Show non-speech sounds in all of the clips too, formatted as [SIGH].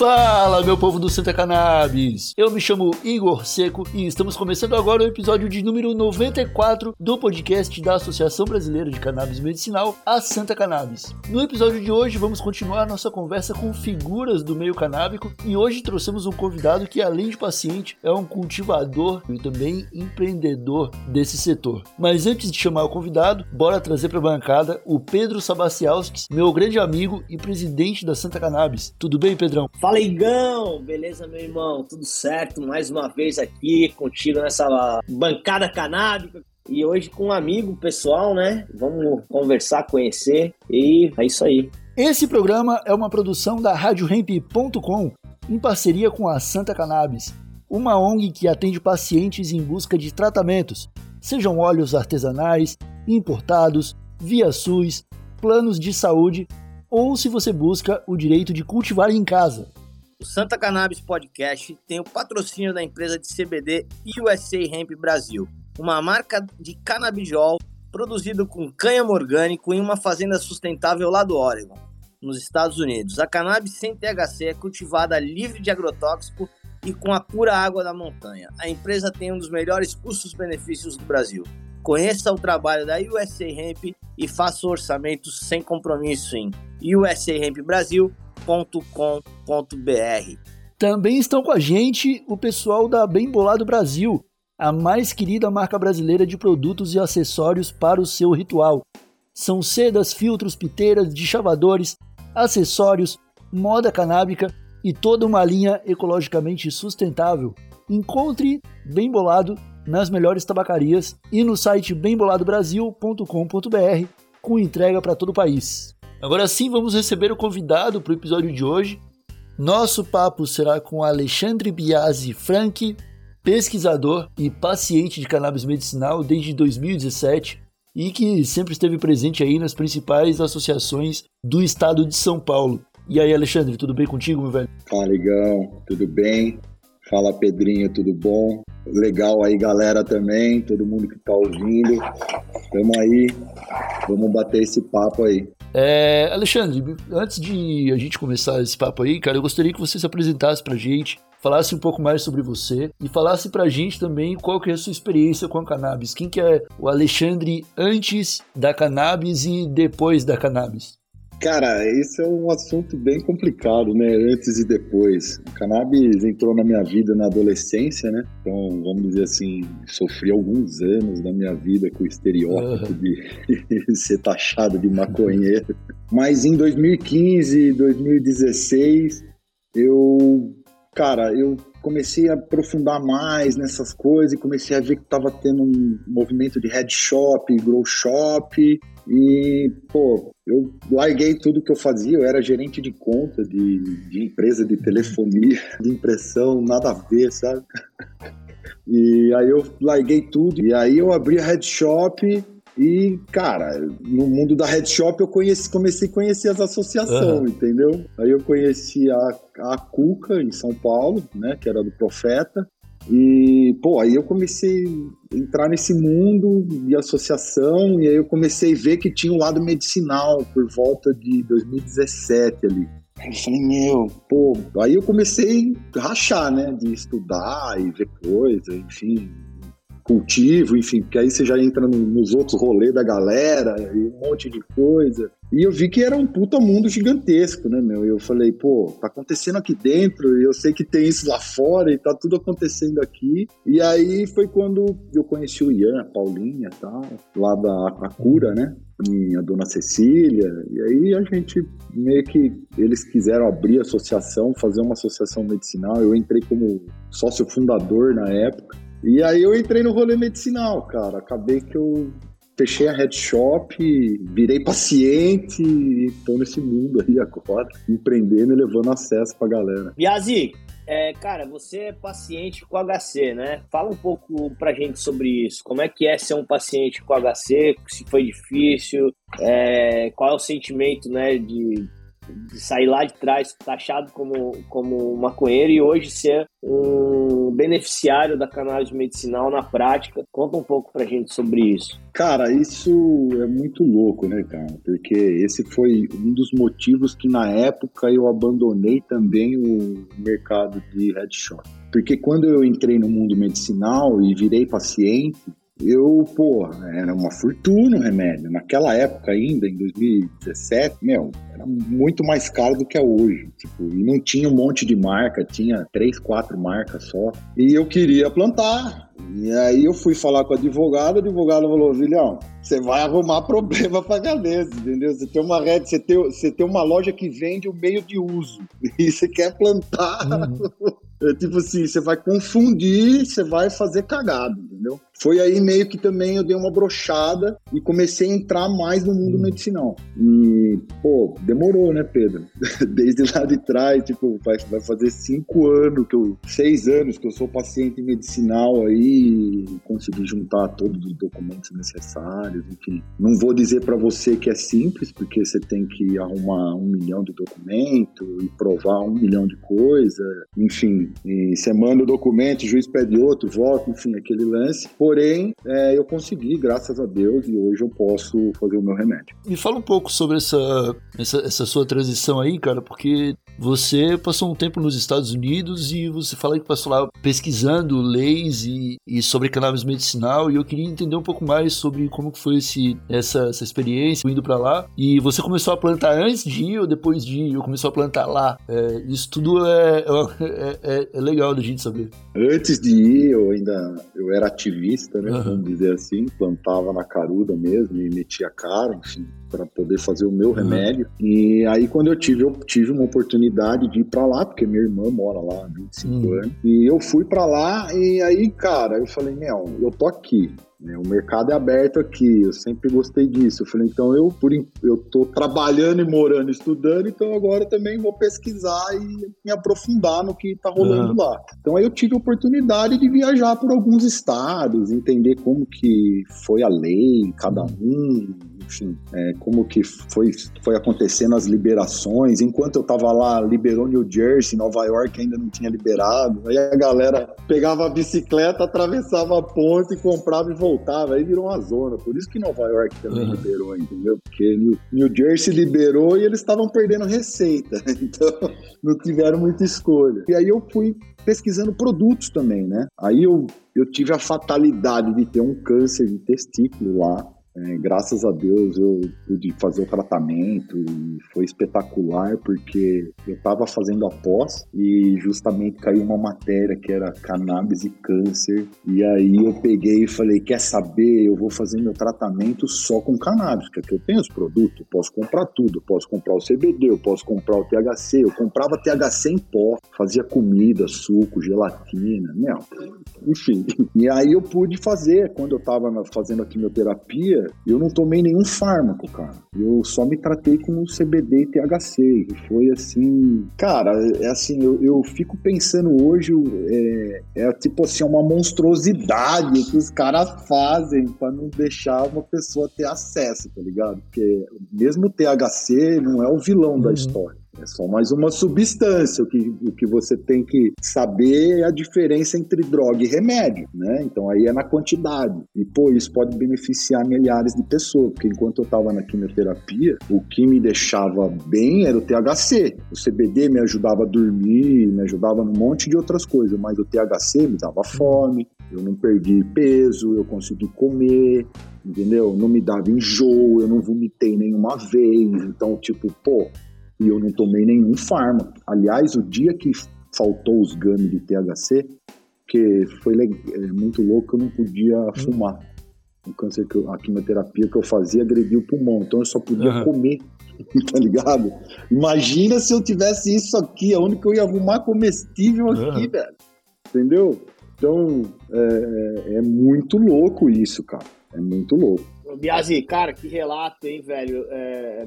Fala, meu povo do Santa Cannabis! Eu me chamo Igor Seco e estamos começando agora o episódio de número 94 do podcast da Associação Brasileira de Cannabis Medicinal, a Santa Cannabis. No episódio de hoje, vamos continuar nossa conversa com figuras do meio canábico e hoje trouxemos um convidado que, além de paciente, é um cultivador e também empreendedor desse setor. Mas antes de chamar o convidado, bora trazer para a bancada o Pedro Sabacialskis, meu grande amigo e presidente da Santa Cannabis. Tudo bem, Pedrão? Fala, Igão! Beleza, meu irmão? Tudo certo? Mais uma vez aqui contigo nessa bancada canábica. E hoje com um amigo pessoal, né? Vamos conversar, conhecer e é isso aí. Esse programa é uma produção da RadioHemp.com em parceria com a Santa Cannabis, uma ONG que atende pacientes em busca de tratamentos, sejam óleos artesanais, importados, via SUS, planos de saúde ou se você busca o direito de cultivar em casa. O Santa Cannabis Podcast tem o patrocínio da empresa de CBD USA Hemp Brasil, uma marca de canabidiol produzido com cânhamo orgânico em uma fazenda sustentável lá do Oregon, nos Estados Unidos. A cannabis sem THC é cultivada livre de agrotóxico e com a pura água da montanha. A empresa tem um dos melhores custos-benefícios do Brasil. Conheça o trabalho da USA Hemp e faça o orçamento sem compromisso em usahempbrasil.com.br. Também estão com a gente o pessoal da Bem Bolado Brasil, a mais querida marca brasileira de produtos e acessórios para o seu ritual. São sedas, filtros, piteiras, chavadores, acessórios, moda canábica e toda uma linha ecologicamente sustentável. Encontre Bem Bolado nas melhores tabacarias e no site bemboladobrasil.com.br com entrega para todo o país. Agora sim, vamos receber o convidado para o episódio de hoje. Nosso papo será com Alexandre Biasi Frank, pesquisador e paciente de cannabis medicinal desde 2017 e que sempre esteve presente aí nas principais associações do estado de São Paulo. E aí, Alexandre, tudo bem contigo, meu velho? Fala, Ligão, tudo bem? Fala, Pedrinho, tudo bom? Legal aí, galera, também, todo mundo que tá ouvindo. Tamo aí, vamos bater esse papo aí. É, Alexandre, antes de a gente começar esse papo aí, cara, eu gostaria que você se apresentasse pra gente, falasse um pouco mais sobre você e falasse pra gente também qual que é a sua experiência com a cannabis. Quem que é o Alexandre antes da cannabis e depois da cannabis? Cara, esse é um assunto bem complicado, né? Antes e depois. O cannabis entrou na minha vida na adolescência, né? Então, vamos dizer assim, sofri alguns anos da minha vida com o estereótipo uhum. de [LAUGHS] ser taxado de maconheiro. Mas em 2015, 2016, eu, cara, eu comecei a aprofundar mais nessas coisas e comecei a ver que estava tendo um movimento de head shop, grow shop e, pô, eu larguei tudo que eu fazia, eu era gerente de conta de, de empresa de telefonia, de impressão, nada a ver, sabe? [LAUGHS] E aí eu larguei tudo, e aí eu abri a Head Shop e, cara, no mundo da Head Shop eu conheci, comecei a conhecer as associações, uhum. entendeu? Aí eu conheci a, a Cuca em São Paulo, né, que era do Profeta. E, pô, aí eu comecei a entrar nesse mundo de associação e aí eu comecei a ver que tinha um lado medicinal por volta de 2017 ali. Aí eu falei, meu, pô, aí eu comecei a rachar, né, de estudar e ver coisa, enfim, cultivo, enfim, porque aí você já entra nos outros rolês da galera e um monte de coisa. E eu vi que era um puta mundo gigantesco, né, meu? E eu falei, pô, tá acontecendo aqui dentro, e eu sei que tem isso lá fora, e tá tudo acontecendo aqui. E aí foi quando eu conheci o Ian, a Paulinha e tal, lá da Acura, né? Minha dona Cecília. E aí a gente meio que eles quiseram abrir a associação, fazer uma associação medicinal. Eu entrei como sócio fundador na época. E aí eu entrei no rolê medicinal, cara. Acabei que eu fechei a head shop, virei paciente e tô nesse mundo aí agora, empreendendo e levando acesso pra galera. Biazi, é, cara, você é paciente com HC, né? Fala um pouco pra gente sobre isso. Como é que é ser um paciente com HC? Se foi difícil? É, qual é o sentimento, né, de, de sair lá de trás taxado como, como maconheiro e hoje ser um beneficiário da cannabis medicinal na prática. Conta um pouco pra gente sobre isso. Cara, isso é muito louco, né, cara? Porque esse foi um dos motivos que na época eu abandonei também o mercado de headshot. Porque quando eu entrei no mundo medicinal e virei paciente, eu, pô, era uma fortuna o remédio. Naquela época ainda, em 2017, meu, era muito mais caro do que é hoje. Tipo, e não tinha um monte de marca, tinha três, quatro marcas só. E eu queria plantar. E aí eu fui falar com o advogado, o advogado falou, Vilhão, você vai arrumar [LAUGHS] problema pra cabeça, entendeu? Você tem uma rede, você tem, você tem uma loja que vende o meio de uso. [LAUGHS] E você quer plantar. Uhum. [LAUGHS] É, tipo assim, você vai confundir, você vai fazer cagado, entendeu? Foi aí meio que também eu dei uma brochada e comecei a entrar mais no mundo hum. medicinal. E, pô, demorou, né, Pedro? [LAUGHS] Desde lá de trás, tipo, vai, vai fazer cinco anos, que eu, seis anos que eu sou paciente medicinal aí, consegui juntar todos os documentos necessários, enfim. Não vou dizer para você que é simples, porque você tem que arrumar um milhão de documentos e provar um milhão de coisas, enfim. E você manda o documento, o juiz pede outro, volta, enfim, aquele lance. Pô, Porém, é, eu consegui, graças a Deus, e hoje eu posso fazer o meu remédio. Me fala um pouco sobre essa, essa, essa sua transição aí, cara, porque você passou um tempo nos Estados Unidos e você fala que passou lá pesquisando leis e, e sobre cannabis medicinal e eu queria entender um pouco mais sobre como foi esse, essa, essa experiência indo para lá. E você começou a plantar antes de ir ou depois de ir? Ou começou a plantar lá? É, isso tudo é, é, é, é, legal da gente saber. Antes de ir, eu ainda eu era ativista, né? Uhum. Vamos dizer assim, plantava na caruda mesmo e metia cara, enfim para poder fazer o meu uhum. remédio. E aí, quando eu tive, eu tive uma oportunidade de ir para lá, porque minha irmã mora lá há 25 uhum. anos. E eu fui para lá, e aí, cara, eu falei: Meu, eu tô aqui. Né? O mercado é aberto aqui, eu sempre gostei disso. Eu falei, então eu por eu tô trabalhando e morando, estudando, então agora também vou pesquisar e me aprofundar no que tá rolando uhum. lá. Então aí eu tive a oportunidade de viajar por alguns estados, entender como que foi a lei, cada um, enfim, é, como que foi, foi acontecendo as liberações. Enquanto eu tava lá, liberou New Jersey, Nova York ainda não tinha liberado. Aí a galera pegava a bicicleta, atravessava a ponte, comprava e voltava. Aí virou uma zona. Por isso que Nova York também uhum. liberou, entendeu? Porque New, New Jersey liberou e eles estavam perdendo receita. [LAUGHS] Então não tiveram muita escolha. E aí eu fui pesquisando produtos também, né? Aí eu, eu tive a fatalidade de ter um câncer de testículo lá é, graças a Deus eu pude fazer o tratamento e foi espetacular porque eu estava fazendo a pós e justamente caiu uma matéria que era cannabis e câncer. E aí eu peguei e falei quer saber? Eu vou fazer meu tratamento só com cannabis porque eu tenho os produtos. Posso comprar tudo. Posso comprar o CBD eu posso comprar o THC eu comprava THC em pó fazia comida suco gelatina meu. Enfim. E aí eu pude fazer quando eu estava fazendo a quimioterapia eu não tomei nenhum fármaco, cara. Eu só me tratei com CBD e THC. E foi assim. Cara, é assim, eu, eu fico pensando hoje, é, é tipo assim, uma monstruosidade que os caras fazem para não deixar uma pessoa ter acesso, tá ligado? Porque mesmo o THC não é o vilão uhum. da história. É só mais uma substância. O que, o que você tem que saber é a diferença entre droga e remédio, né? Então aí é na quantidade. E, pô, isso pode beneficiar milhares de pessoas, porque enquanto eu estava na quimioterapia, o que me deixava bem era o THC. O CBD me ajudava a dormir, me ajudava num monte de outras coisas, mas o THC me dava fome, eu não perdi peso, eu consegui comer, entendeu? Não me dava enjoo, eu não vomitei nenhuma vez. Então, tipo, pô, e eu não tomei nenhum fármaco. Aliás, o dia que faltou os gummies de THC, que foi é, muito louco, eu não podia hum. fumar. O câncer que eu, a quimioterapia que eu fazia agredia o pulmão, então eu só podia uhum. comer, [LAUGHS] tá ligado? Imagina se eu tivesse isso aqui, aonde que eu ia arrumar comestível aqui, uhum. velho. Entendeu? Então, é, é, é muito louco isso, cara. É muito louco. Biazi, cara, que relato, hein, velho? É,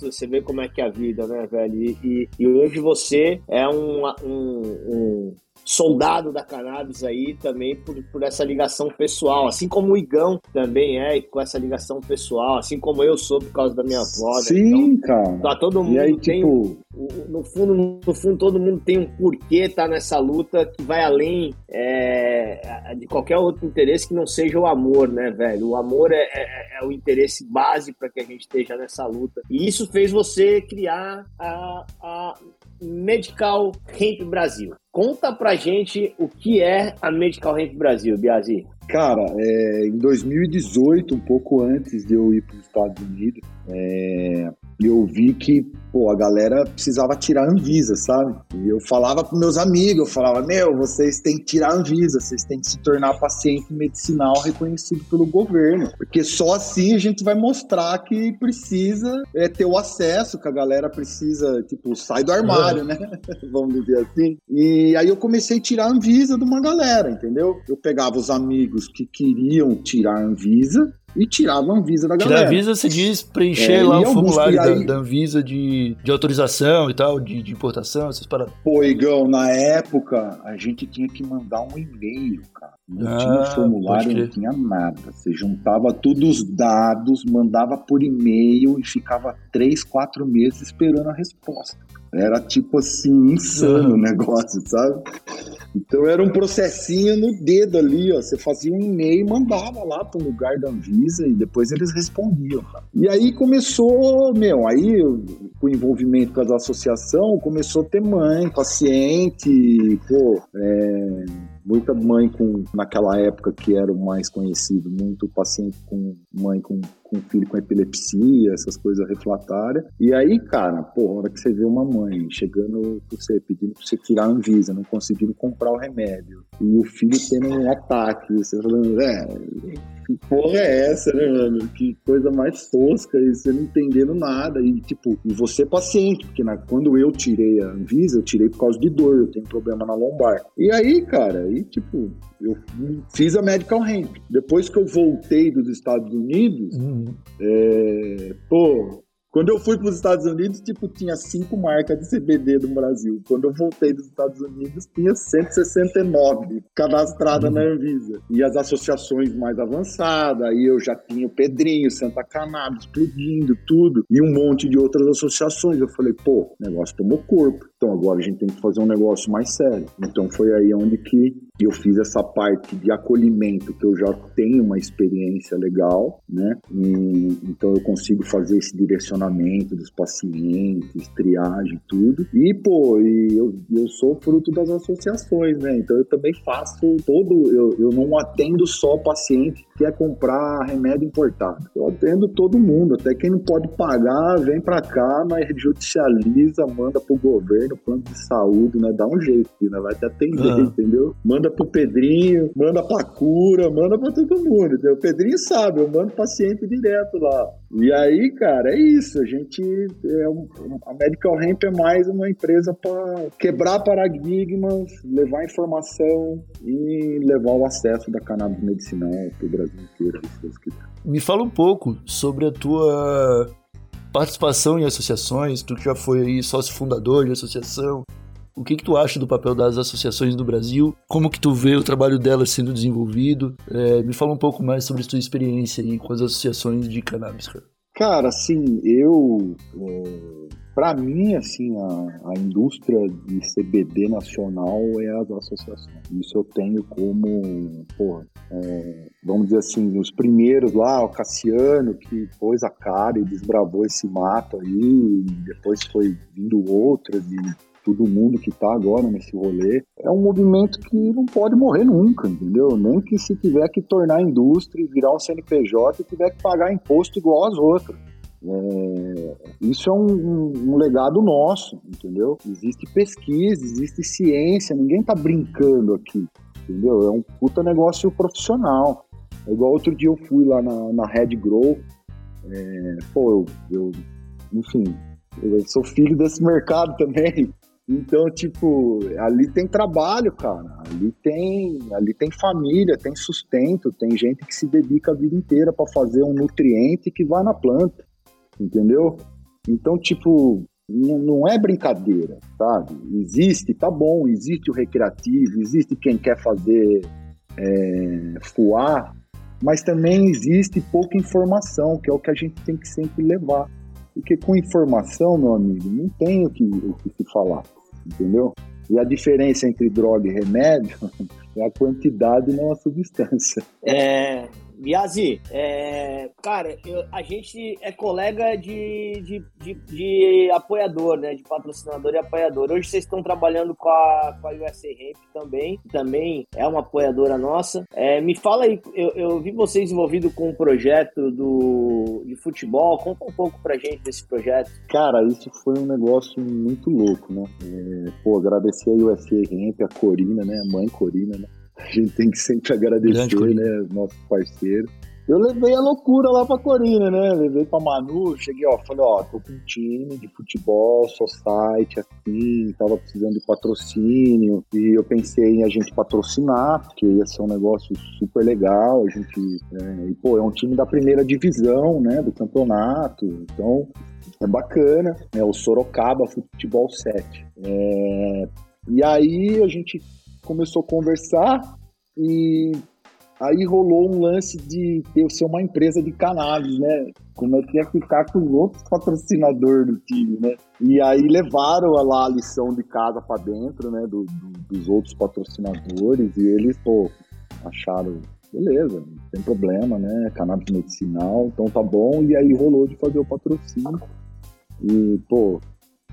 você vê como é que é a vida, né, velho? E, e, e hoje você é um, um, um soldado da cannabis aí também por, por essa ligação pessoal, assim como o Igão também é com essa ligação pessoal, assim como eu sou por causa da minha avó. Né? Sim, então, cara. Tá todo mundo e aí, tem tipo... no fundo, no fundo todo mundo tem um porquê tá nessa luta que vai além é, de qualquer outro interesse que não seja o amor, né, velho? O amor é, é, é o interesse base para que a gente esteja nessa luta. E isso fez você criar a, a Medical Hemp Brasil. Conta pra gente o que é a Medical Hemp Brasil, Biazi. Cara, é, em 2018, um pouco antes de eu ir para os Estados Unidos, é, eu vi que pô, a galera precisava tirar a Anvisa, sabe? E eu falava com meus amigos, eu falava, meu, vocês têm que tirar a Anvisa, vocês têm que se tornar paciente medicinal reconhecido pelo governo, porque só assim a gente vai mostrar que precisa é, ter o acesso, que a galera precisa, tipo, sai do armário, né? [LAUGHS] Vamos dizer assim. E aí eu comecei a tirar a Anvisa de uma galera, entendeu? Eu pegava os amigos que queriam tirar a Anvisa, e tirava a Anvisa da galera. Tirar a Anvisa se diz preencher é, lá o formulário aí... da, da, Anvisa de, de autorização e tal, de, de importação, essas paradas. Pô, Igão, na época a gente tinha que mandar um e-mail, cara. Não ah, tinha formulário, não tinha nada. Você juntava todos os dados, mandava por e-mail e ficava três, quatro meses esperando a resposta. Era tipo assim, insano o negócio, sabe? Então era um processinho no dedo ali, ó. Você fazia um e-mail e mandava lá para o lugar da Anvisa e depois eles respondiam. E aí começou, meu, aí o envolvimento com a associação começou a ter mãe, paciente, pô, é, muita mãe com naquela época que era o mais conhecido, muito paciente com mãe com, com filho com epilepsia, essas coisas refratárias. E aí, cara, pô, a hora que você vê uma mãe chegando pra você, pedindo pra você tirar a Anvisa, não conseguindo comprar o remédio, e o filho tendo um ataque, você falando, é, que porra é essa, né, mano? Que coisa mais tosca, e você não entendendo nada. E, tipo, e você paciente, porque na, quando eu tirei a Anvisa, eu tirei por causa de dor, eu tenho problema na lombar. E aí, cara, aí, tipo, eu fiz a Medical Hemp. Depois que eu voltei dos Estados Unidos, uhum. É, pô, quando eu fui para os Estados Unidos, tipo, tinha cinco marcas de CBD no Brasil. Quando eu voltei dos Estados Unidos, tinha 169 cadastradas uhum. na Anvisa. E as associações mais avançadas, aí eu já tinha o Pedrinho, Santa Cannabis, explodindo, tudo. E um monte de outras associações. Eu falei, pô, o negócio tomou corpo. Então agora a gente tem que fazer um negócio mais sério. Então foi aí onde que eu fiz essa parte de acolhimento, que eu já tenho uma experiência legal, né? E, então eu consigo fazer esse direcionamento dos pacientes, triagem, tudo. E, pô, e eu, eu sou fruto das associações, né? Então eu também faço todo, eu, eu não atendo só paciente que quer comprar remédio importado. Eu atendo todo mundo, até quem não pode pagar, vem para cá, nós judicializa, manda pro governo, plano de saúde, né? Dá um jeito, né? Vai te atender, uhum. entendeu? Manda pro Pedrinho, manda pra cura, manda pra todo mundo, entendeu? O Pedrinho sabe, eu mando paciente direto lá. E aí, cara, é isso. A gente. É um, a Medical Hemp é mais uma empresa para quebrar paradigmas, levar informação e levar o acesso da cannabis medicinal para o Brasil inteiro, quiser. Me fala um pouco sobre a tua participação em associações, tu que já foi aí sócio fundador de associação, o que, que tu acha do papel das associações no Brasil? Como que tu vê o trabalho delas sendo desenvolvido? É, me fala um pouco mais sobre a tua experiência aí com as associações de cannabis, cara. Assim, eu... É, para mim, assim, a, a, indústria de CBD nacional é as associações. Isso eu tenho como, porra, é, vamos dizer assim, os primeiros lá, o Cassiano, que pôs a cara e desbravou esse mato aí, depois foi vindo outras e todo mundo que está agora nesse rolê, é um movimento que não pode morrer nunca, entendeu? Nem que se tiver que tornar indústria e virar um CNPJ e tiver que pagar imposto igual às outras. É, isso é um, um, um, legado nosso, entendeu? Existe pesquisa, existe ciência, ninguém tá brincando aqui, entendeu? É um puta negócio profissional. É igual outro dia eu fui lá na, na Red Grow, é, pô, eu, eu, enfim, eu sou filho desse mercado também, então, tipo, ali tem trabalho, cara. Ali tem, ali tem família, tem sustento, tem gente que se dedica a vida inteira para fazer um nutriente que vai na planta, entendeu? Então, tipo, não, é brincadeira, sabe? Existe, tá bom, existe o recreativo, existe quem quer fazer é, fuar, mas também existe pouca informação, que é o que a gente tem que sempre levar. Porque com informação, meu amigo, não tem o que, o que se falar, entendeu? E a diferença entre droga e remédio [LAUGHS] é a quantidade, não a substância. É, Biazi, é, cara, eu, a gente é colega de, de, de, de, apoiador, né? De patrocinador e apoiador. Hoje vocês estão trabalhando com a, com a USA Ramp também, também é uma apoiadora nossa. É, me fala aí, eu, eu vi vocês envolvidos com um projeto do, de futebol. Conta um pouco pra gente desse projeto. Cara, isso foi um negócio muito louco, né? É, pô, agradecer a USA Ramp, a Corina, né? A mãe Corina, né? A gente tem que sempre agradecer, né, nosso parceiro. Eu levei a loucura lá pra Corina, né? Levei pra Manu, cheguei, ó, falei, ó, tô com um time de futebol, society, assim, tava precisando de patrocínio, e eu pensei em a gente patrocinar, porque ia ser um negócio super legal, a gente, é, e, pô, é um time da primeira divisão, né, do campeonato, então é bacana, é o Sorocaba Futebol 7. É, e aí a gente começou a conversar e aí rolou um lance de eu ser uma empresa de cannabis, né? Como é que ia ficar com os outros patrocinadores do time, né? E aí levaram lá a lição de casa para dentro, né? Do, do, dos outros patrocinadores e eles, pô, acharam, beleza, não tem problema, né? Cannabis medicinal, então tá bom. E aí rolou de fazer o patrocínio. E, pô,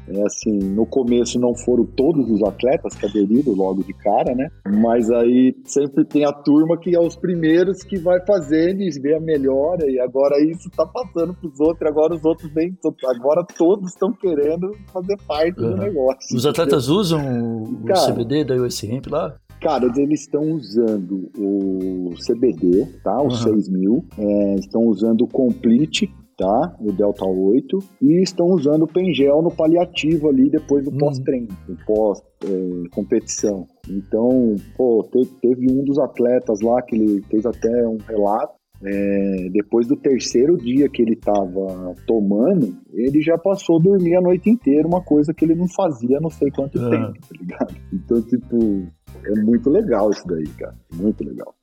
é assim, no começo não foram todos os atletas que aderiram logo de cara, né? Mas aí sempre tem a turma que é os primeiros que vai fazendo e vê a melhora, e agora isso tá passando pros outros, agora os outros vêm, agora todos estão querendo fazer parte uhum. do negócio. Os atletas usam o cara, CBD da US Ramp lá? Cara, eles estão usando o CBD, tá? O uhum. 6000, é, estão usando o Complete, tá? O Delta 8, e estão usando o Pengel no paliativo ali depois do uhum. pós-treino, pós-competição. É, então, pô, teve, teve um dos atletas lá que ele fez até um relato é, depois do terceiro dia que ele estava tomando, ele já passou a dormir a noite inteira, uma coisa que ele não fazia não sei quanto ah. tempo, tá ligado? Então, tipo, é muito legal isso daí, cara. Muito legal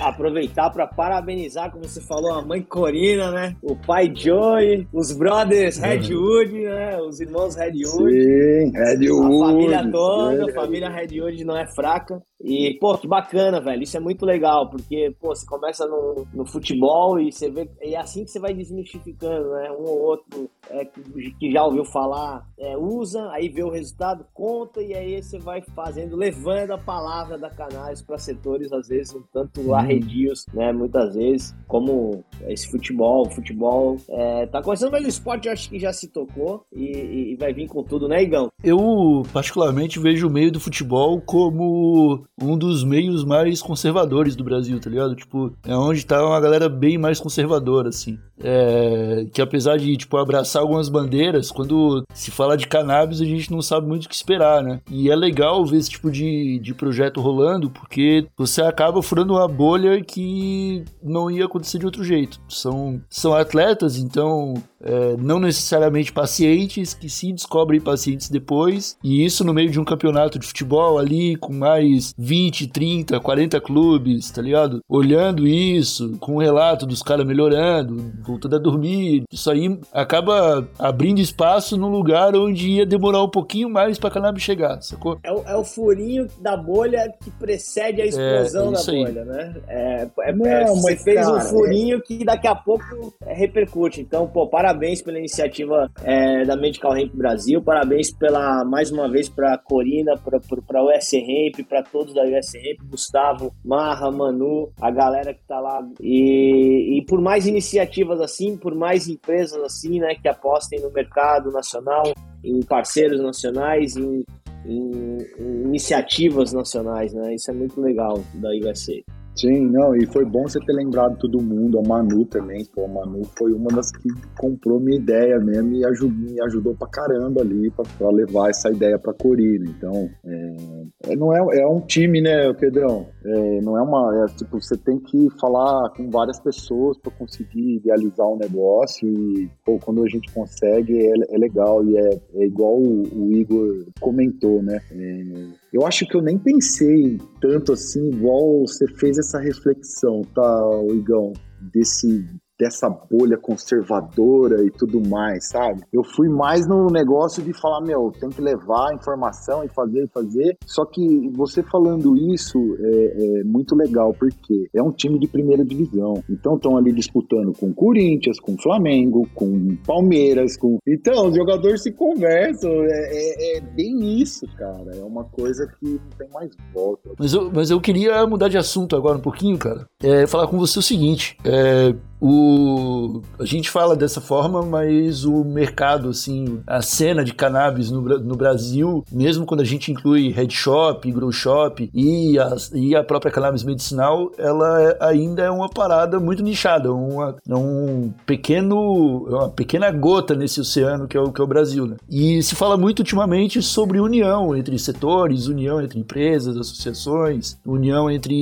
aproveitar para parabenizar, como você falou, a mãe Corina, né? O pai Joey, os brothers. Redwood, né? Os irmãos Redwood. Sim, Redwood. A família toda, a família Redwood não é fraca. E, pô, que bacana, velho. Isso é muito legal, porque, pô, você começa no, no futebol e você vê. E é assim que você vai desmistificando, né? Um ou outro é, que já ouviu falar, é, usa, aí vê o resultado, conta, e aí você vai fazendo, levando a palavra da canais para setores, às vezes, um tanto arredios, né? Muitas vezes, como esse futebol. O futebol é, tá começando, mas o esporte eu acho que já se tocou e, e vai vir com tudo, né, Igão? Eu, particularmente, vejo o meio do futebol como um dos meios mais conservadores do Brasil, tá ligado? Tipo, é onde tá uma galera bem mais conservadora, assim. É, que apesar de, tipo, abraçar algumas bandeiras, quando se fala de cannabis, a gente não sabe muito o que esperar, né? E é legal ver esse tipo de, de projeto rolando, porque você acaba furando uma bolha que não ia acontecer de outro jeito. São, são atletas, então é, não necessariamente pacientes, que sim descobrem pacientes depois, e isso no meio de um campeonato de futebol ali, com mais 20, 30, 40 clubes, tá ligado? Olhando isso, com o relato dos caras melhorando, voltando a dormir, isso aí acaba abrindo espaço num lugar onde ia demorar um pouquinho mais pra cannabis chegar, sacou? É o, é o furinho da bolha que precede a explosão é, é da bolha, né? É, é, não, é, você fez cara, um furinho que daqui a pouco repercute, então, pô, parabéns parabéns pela iniciativa é, da Medical Ramp Brasil, parabéns pela, mais uma vez, para a Corina, para a US Ramp, para todos da US Ramp, Gustavo, Marra, Manu, a galera que está lá. E, e por mais iniciativas assim, por mais empresas assim, né, que apostem no mercado nacional, em parceiros nacionais, em, em, em iniciativas nacionais, né? Isso é muito legal da USA. Sim, não, e foi bom você ter lembrado todo mundo, a Manu também, pô, a Manu foi uma das que comprou minha ideia mesmo e ajudou, me ajudou pra caramba ali pra, pra levar essa ideia pra Corina. Então, é, é, não é, é um time, né, Pedrão? É, não é uma, é, tipo, você tem que falar com várias pessoas pra conseguir idealizar um negócio e, pô, quando a gente consegue é, é legal e é, é igual o, o, Igor comentou, né? É, eu acho que eu nem pensei tanto assim, igual você fez essa reflexão, tá, Igão? Desse dessa bolha conservadora e tudo mais, sabe? Eu fui mais no negócio de falar, meu, tem que levar informação e fazer e fazer. Só que você falando isso é, é muito legal, porque é um time de primeira divisão. Então estão ali disputando com Corinthians, com Flamengo, com Palmeiras, com. Então, os jogadores se conversam. É, é, é bem isso, cara. É uma coisa que não tem mais volta. Mas eu, mas eu queria mudar de assunto agora um pouquinho, cara. É, falar com você o seguinte. É, o, a gente fala dessa forma, mas o mercado, assim, a cena de cannabis no, no Brasil, mesmo quando a gente inclui head shop, grow shop e a, e a própria cannabis medicinal, ela é, ainda é uma parada muito nichada, uma, é um pequeno, uma pequena gota nesse oceano que é o, que é o Brasil. Né? E se fala muito ultimamente sobre união entre setores, união entre empresas, associações, união entre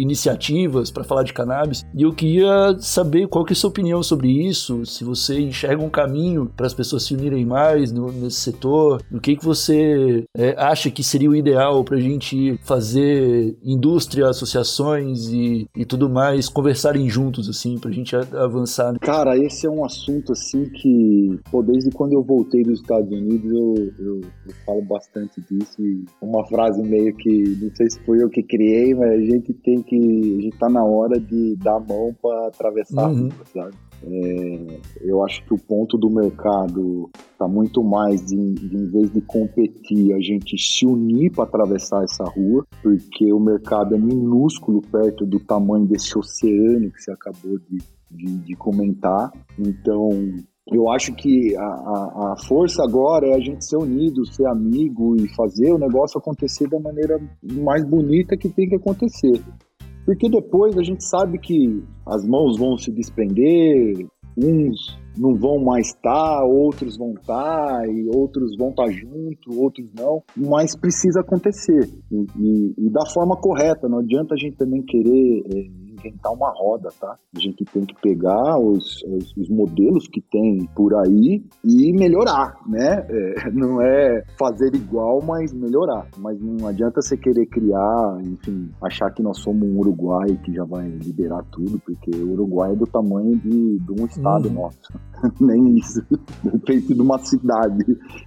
iniciativas para falar de cannabis. E eu queria saber qual que é a sua opinião sobre isso? Se você enxerga um caminho para as pessoas se unirem mais no, nesse setor, o que, que você é, acha que seria o ideal para a gente fazer indústria, associações e, e tudo mais conversarem juntos, assim, para a gente avançar? Cara, esse é um assunto, assim, que, pô, desde quando eu voltei dos Estados Unidos, eu, eu, eu falo bastante disso e uma frase meio que, não sei se foi eu que criei, mas a gente tem que, a gente tá na hora de dar a mão para atravessar uhum uhum. É, eu acho que o ponto do mercado está muito mais em vez de competir, a gente se unir para atravessar essa rua, porque o mercado é minúsculo perto do tamanho desse oceano que você acabou de, de, de comentar. Então, eu acho que a, a, a, força agora é a gente ser unido, ser amigo e fazer o negócio acontecer da maneira mais bonita que tem que acontecer. Porque depois a gente sabe que as mãos vão se desprender, uns não vão mais estar, tá, outros vão estar, tá, e outros vão estar tá junto, outros não, mas precisa acontecer e, e, e, da forma correta. Não adianta a gente também querer é, inventar uma roda, tá? A gente tem que pegar os, os, os modelos que tem por aí e melhorar, né? É, [LAUGHS] não é fazer igual, mas melhorar. Mas não adianta você querer criar, enfim, achar que nós somos um Uruguai que já vai liberar tudo, porque o Uruguai é do tamanho de, de um estado hum. nosso. [LAUGHS] Nem isso. Feito de uma cidade.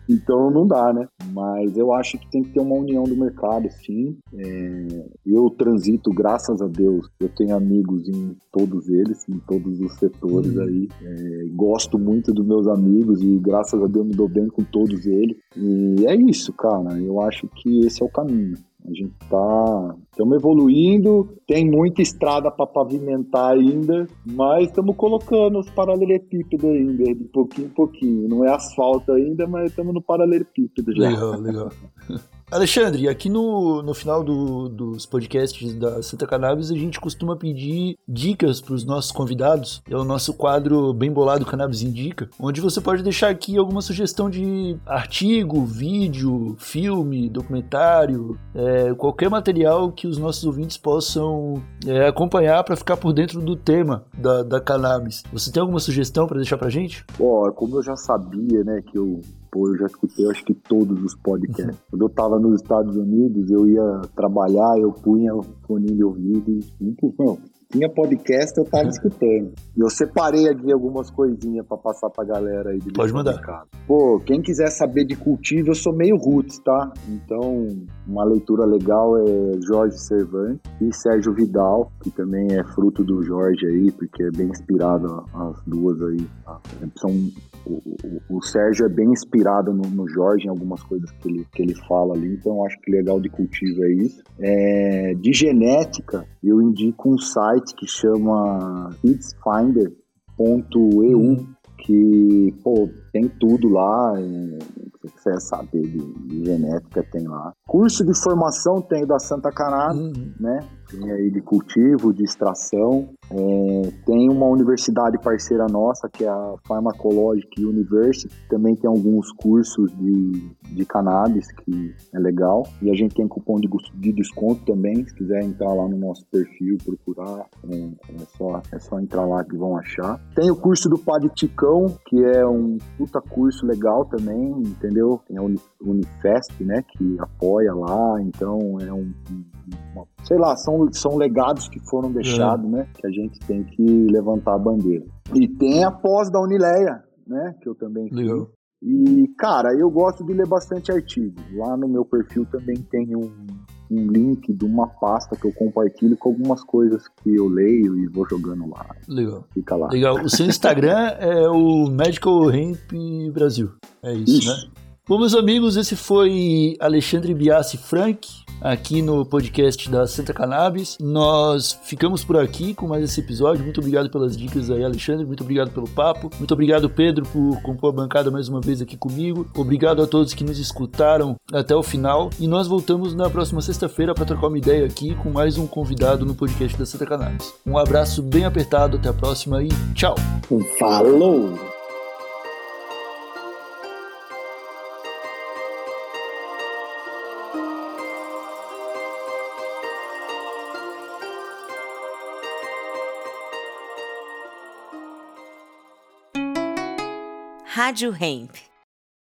Então não dá, né? Mas eu acho que tem que ter uma união do mercado, sim. É, eu transito, graças a Deus, eu tenho amigos em todos eles, em todos os setores uhum. aí. É, gosto muito dos meus amigos e graças a Deus me dou bem com todos eles. E é isso, cara. Eu acho que esse é o caminho. A gente tá. Estamos evoluindo, tem muita estrada para pavimentar ainda, mas estamos colocando os paralelepípedos ainda, de pouquinho em pouquinho. Não é asfalto ainda, mas estamos no paralelepípedo já. Legal, legal. [LAUGHS] Alexandre, aqui no, no final do, dos podcasts da Santa Cannabis, a gente costuma pedir dicas para os nossos convidados. É o nosso quadro Bem Bolado Cannabis Indica, onde você pode deixar aqui alguma sugestão de artigo, vídeo, filme, documentário, é, qualquer material que os nossos ouvintes possam é, acompanhar para ficar por dentro do tema da, da cannabis. Você tem alguma sugestão para deixar para gente? Ó, como eu já sabia, né, que eu pô, eu já escutei acho que todos os podcasts. [LAUGHS] Quando eu tava nos Estados Unidos, eu ia trabalhar, eu punha o fone de ouvido e, não, tinha podcast, eu tava [LAUGHS] escutando. E eu separei aqui algumas coisinhas para passar pra galera aí. De Pode mandar. Pô, quem quiser saber de cultivo, eu sou meio roots, tá? Então, uma leitura legal é Jorge Cervantes e Sérgio Vidal, que também é fruto do Jorge aí, porque é bem inspirado as duas aí. Tá? São o, o, o, Sérgio é bem inspirado no, no, Jorge em algumas coisas que ele, que ele fala ali, então acho que legal de cultivo é isso. É, de genética, eu indico um site que chama kidsfinder.eu, hum. que, pô, tem tudo lá. Se você quiser saber de, de, genética, tem lá. Curso de formação tem da Santa Cannabis, uhum. né? Tem aí de cultivo, de extração. É, tem uma universidade parceira nossa, que é a Pharmacologic University, também tem alguns cursos de, de cannabis, que é legal. E a gente tem cupom de, de desconto também, se quiser entrar lá no nosso perfil, procurar, é, é, só, é só entrar lá que vão achar. Tem o curso do Padre Ticão, que é um puta curso legal também, entendeu? Tem a Unifesp, né, que apoia lá, então é um, um uma, sei lá, são, são legados que foram deixados, é. né? Que a gente tem que levantar a bandeira. E tem a pós da Unileia, né? Que eu também fiz. E, cara, eu gosto de ler bastante artigos. Lá no meu perfil também tem um, um link de uma pasta que eu compartilho com algumas coisas que eu leio e vou jogando lá. Legal. Fica lá. Legal. O seu Instagram [LAUGHS] é o Medical Hemp Brasil. É isso, isso. né? Bom, meus amigos, esse foi Alexandre Biassi Frank, aqui no podcast da Santa Cannabis. Nós ficamos por aqui com mais esse episódio. Muito obrigado pelas dicas aí, Alexandre. Muito obrigado pelo papo. Muito obrigado, Pedro, por compor a bancada mais uma vez aqui comigo. Obrigado a todos que nos escutaram até o final. E nós voltamos na próxima sexta-feira para trocar uma ideia aqui com mais um convidado no podcast da Santa Cannabis. Um abraço bem apertado, até a próxima e tchau. Falou! Rádio Hemp.